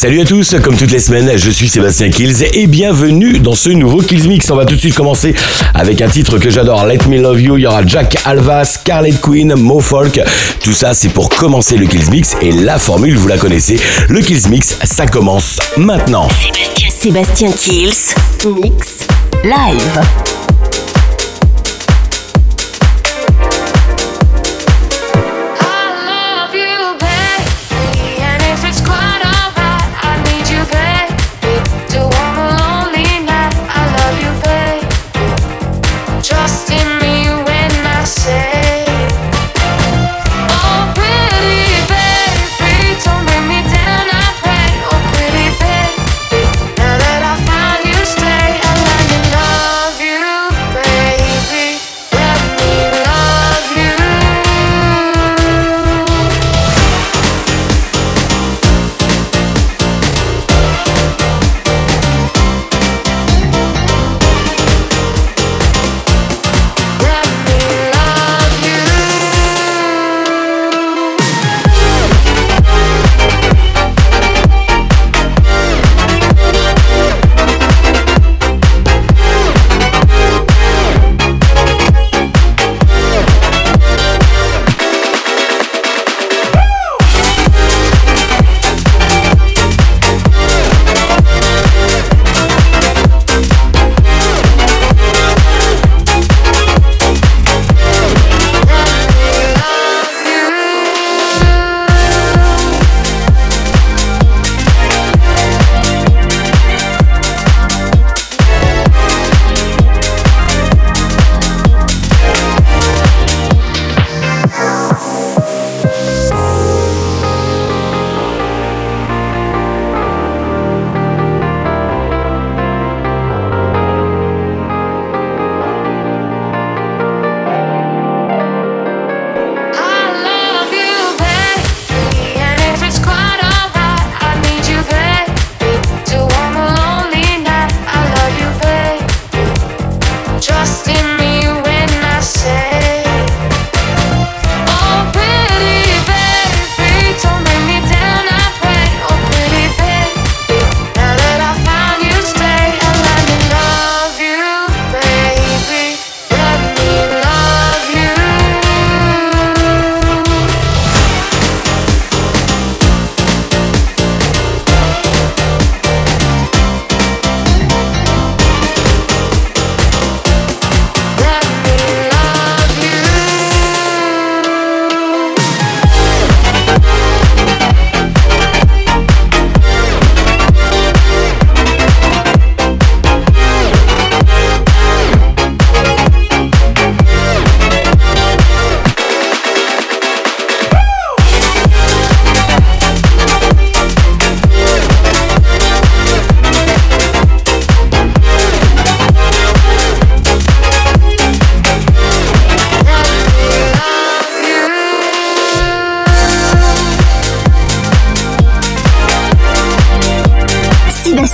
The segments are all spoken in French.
Salut à tous, comme toutes les semaines, je suis Sébastien Kills et bienvenue dans ce nouveau Kills Mix. On va tout de suite commencer avec un titre que j'adore, Let Me Love You. Il y aura Jack Alva, Scarlet Queen, Mo Folk. Tout ça, c'est pour commencer le Kills Mix et la formule, vous la connaissez. Le Kills Mix, ça commence maintenant. Sébastien Kills. Mix. Live.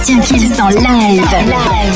Sébastien Kills en live. Live.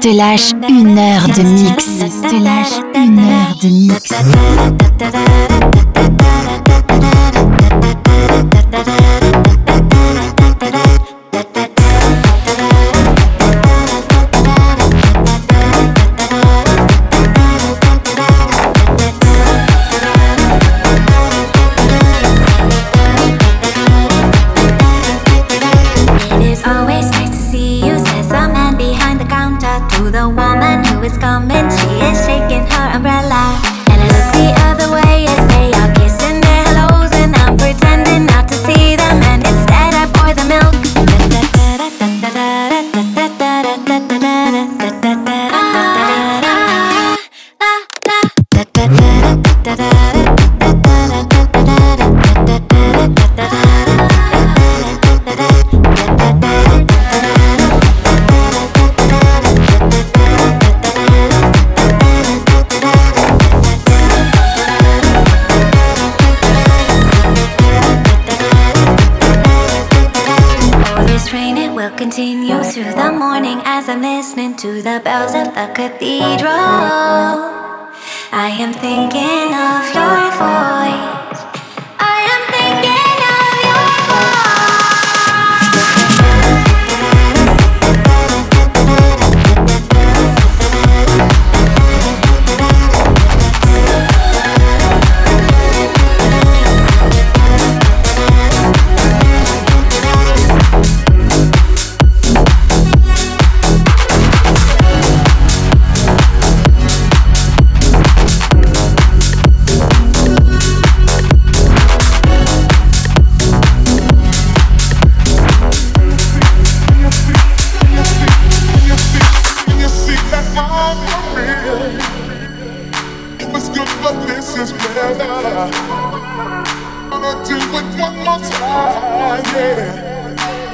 te lâche une heure de mix. Je te lâche une heure de mix.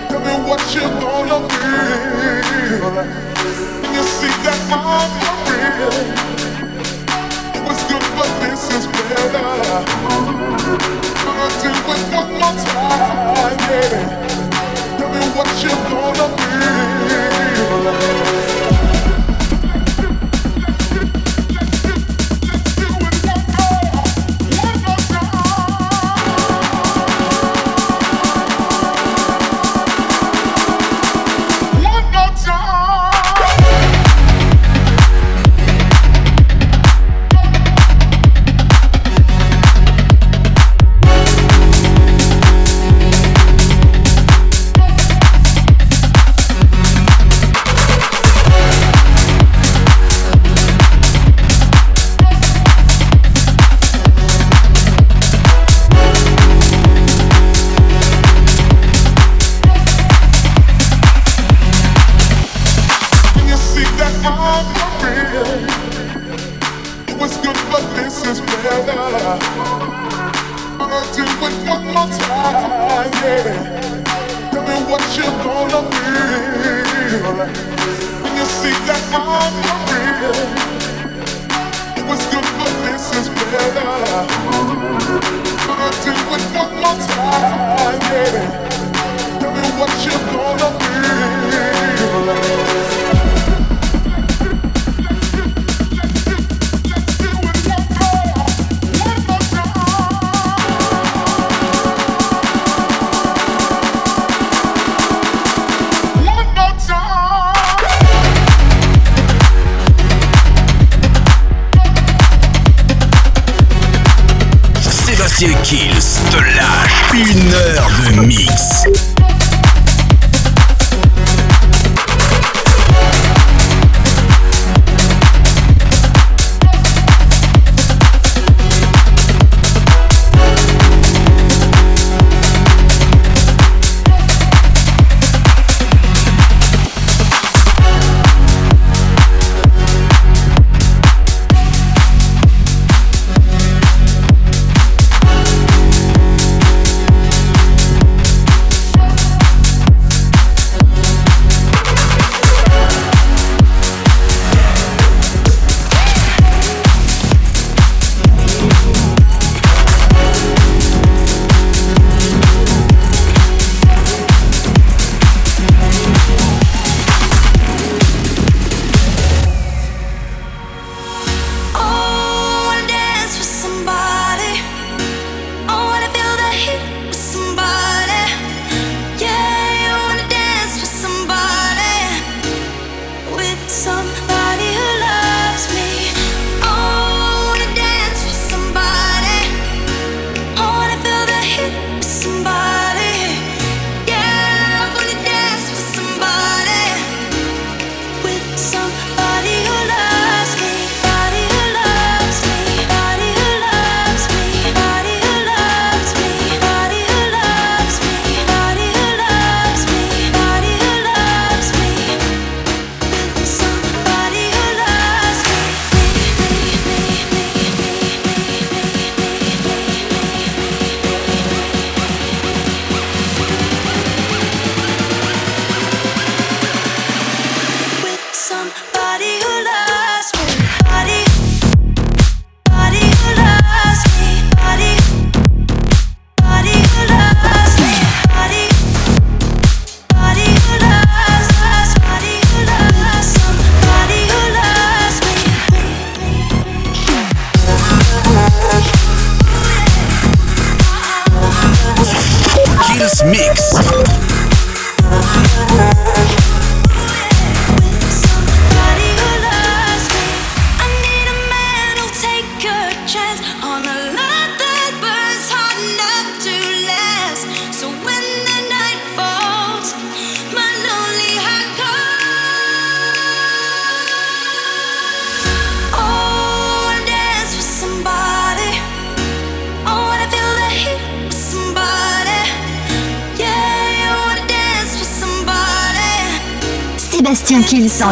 Tell me what you gonna you see that I'm. It was good, but this is better. Gonna do it one more time. Tell me what you gonna feel.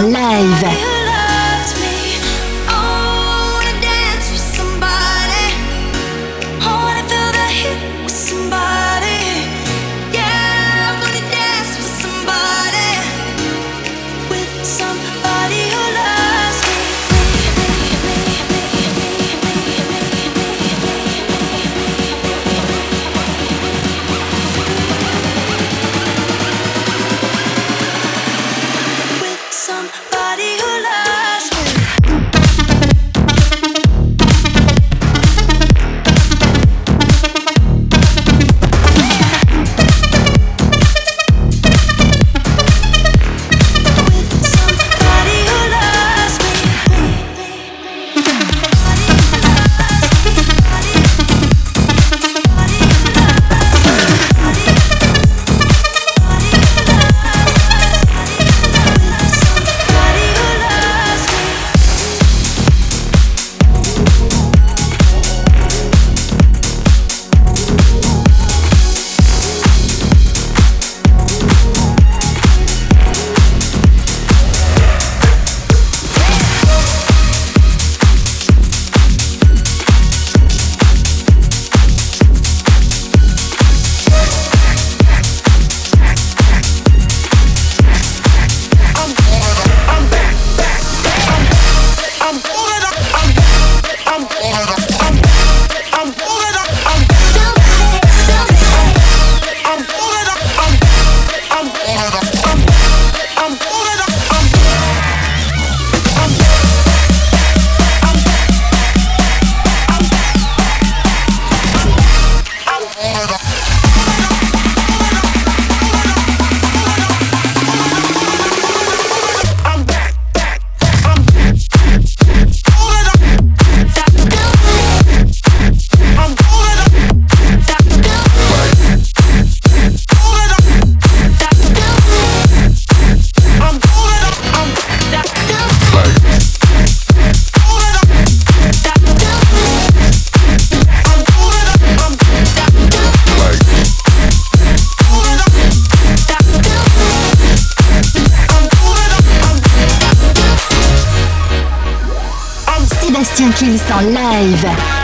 Kills King Kiss en live.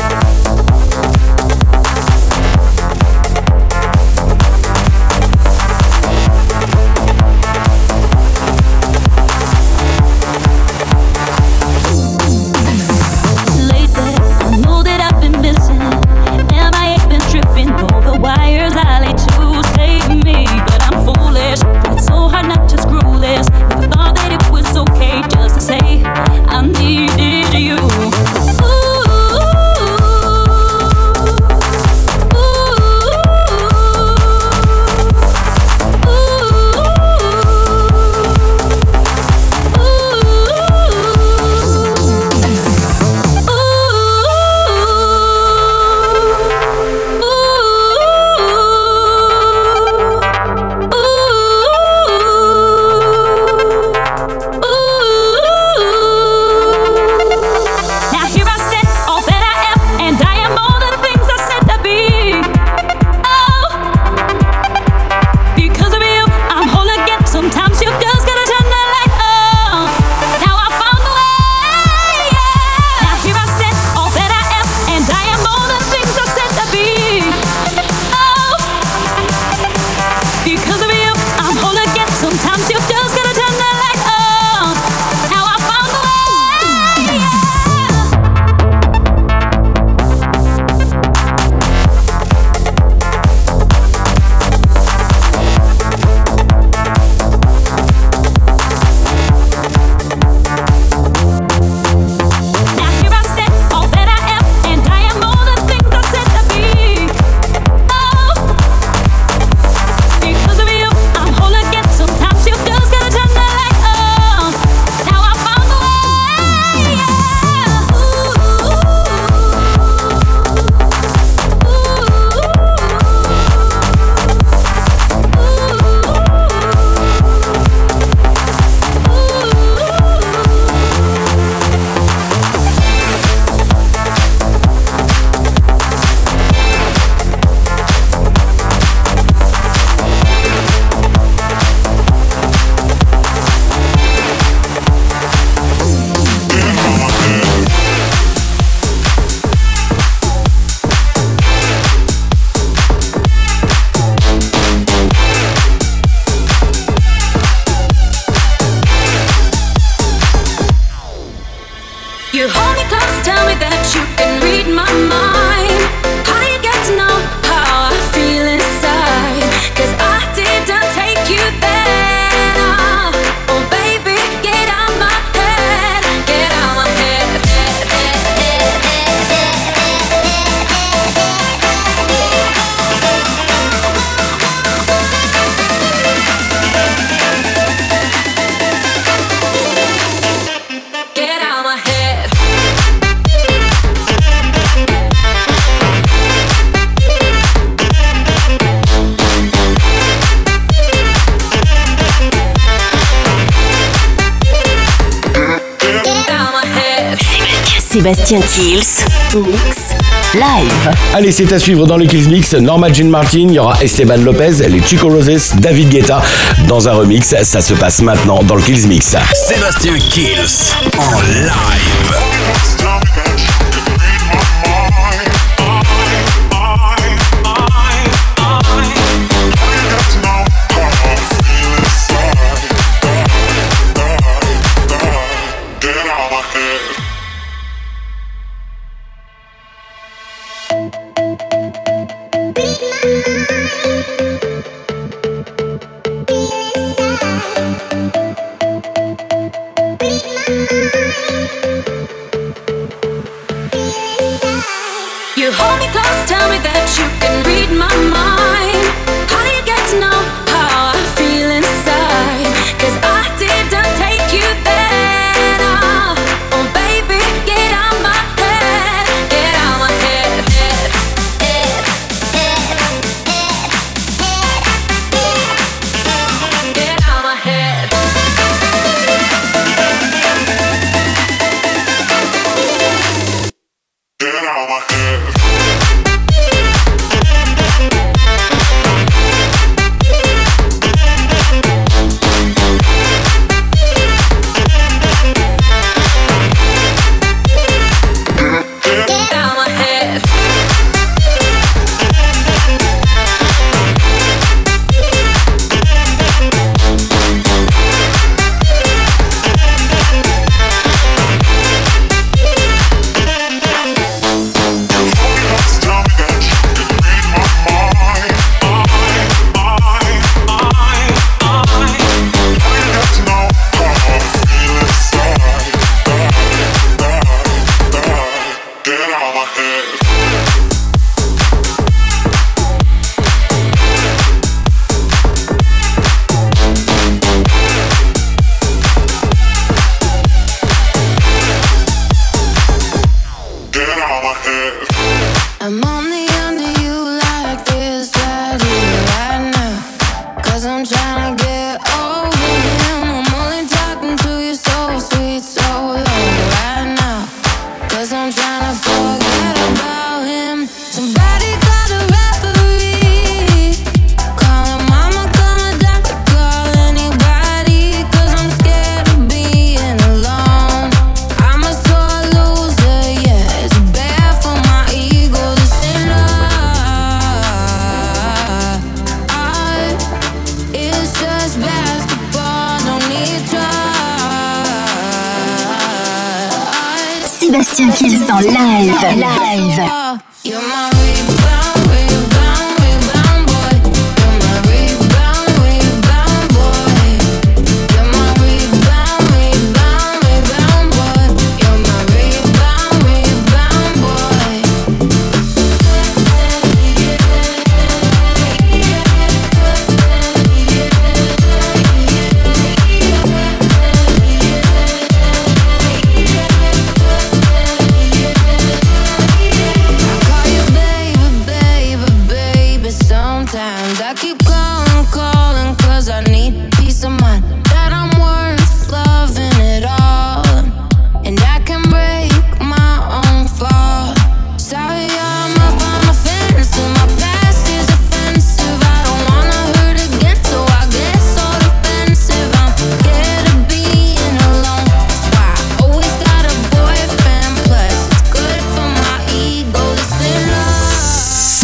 Sébastien Kills Mix Live. Allez, c'est à suivre dans le Kills Mix. Norma Jean Martin, il y aura Esteban Lopez, les Chico Roses, David Guetta dans un remix. Ça se passe maintenant dans le Kills Mix. Sébastien Kills en live.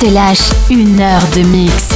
Te lâche une heure de mix.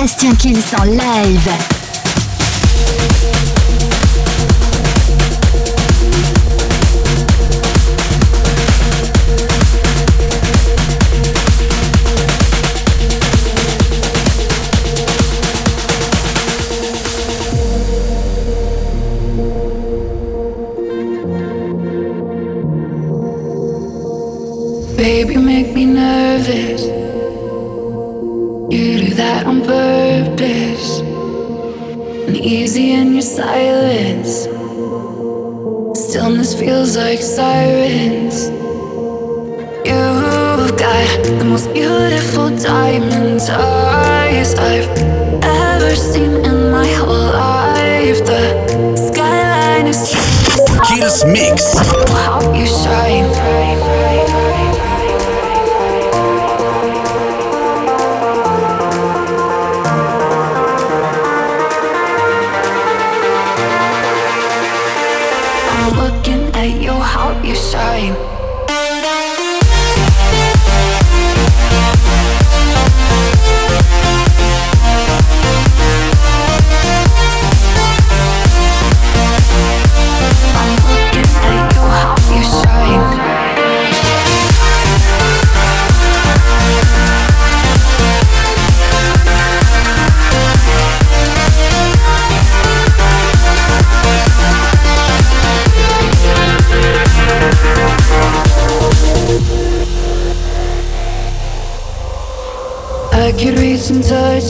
Sébastien Kills en live. sounds like sirens. You've got the most beautiful diamond eyes I've ever seen in my whole life. The skyline is. Kills Mix. How you shine.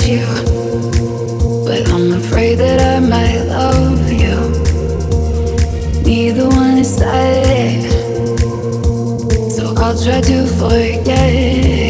you, but I'm afraid that I might love you. Neither one is decided, so I'll try to forget.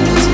emotions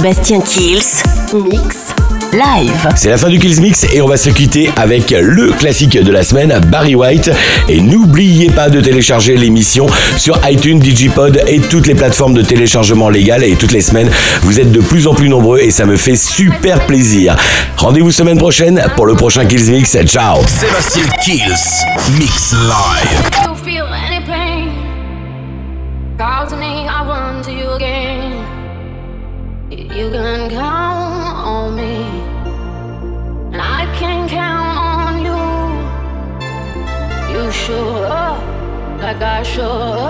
Sébastien Kills, mix live. C'est la fin du Kills Mix et on va se quitter avec le classique de la semaine, Barry White. Et n'oubliez pas de télécharger l'émission sur iTunes, Digipod et toutes les plateformes de téléchargement légal. Et toutes les semaines, vous êtes de plus en plus nombreux et ça me fait super plaisir. Rendez-vous semaine prochaine pour le prochain Kills Mix. Ciao. Sébastien Kills Mix Live. special.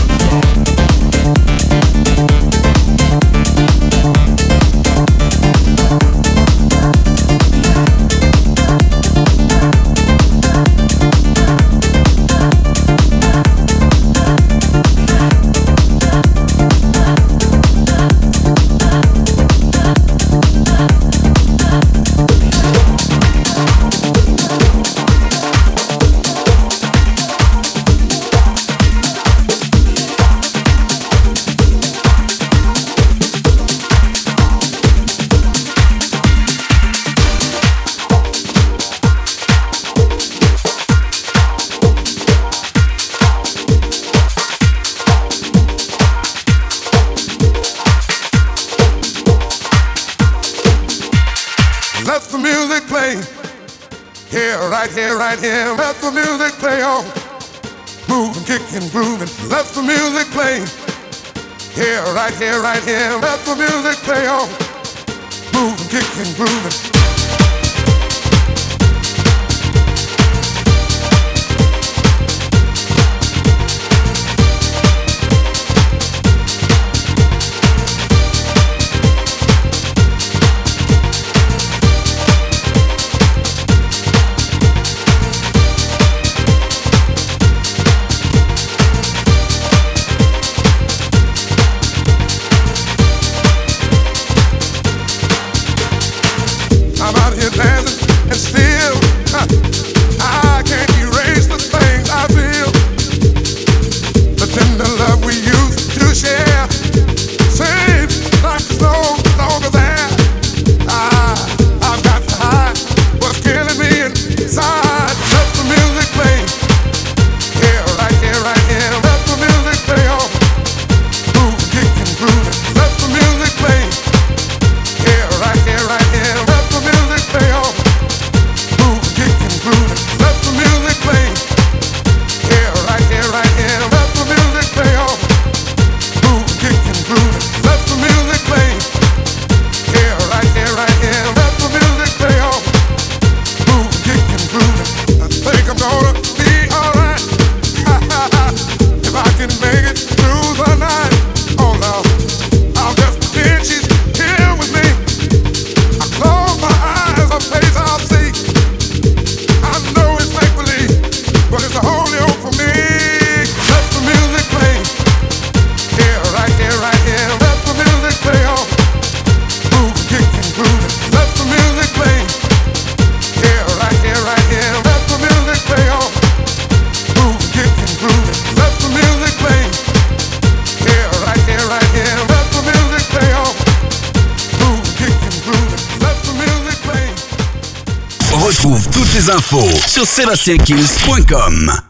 sébastienkills.com.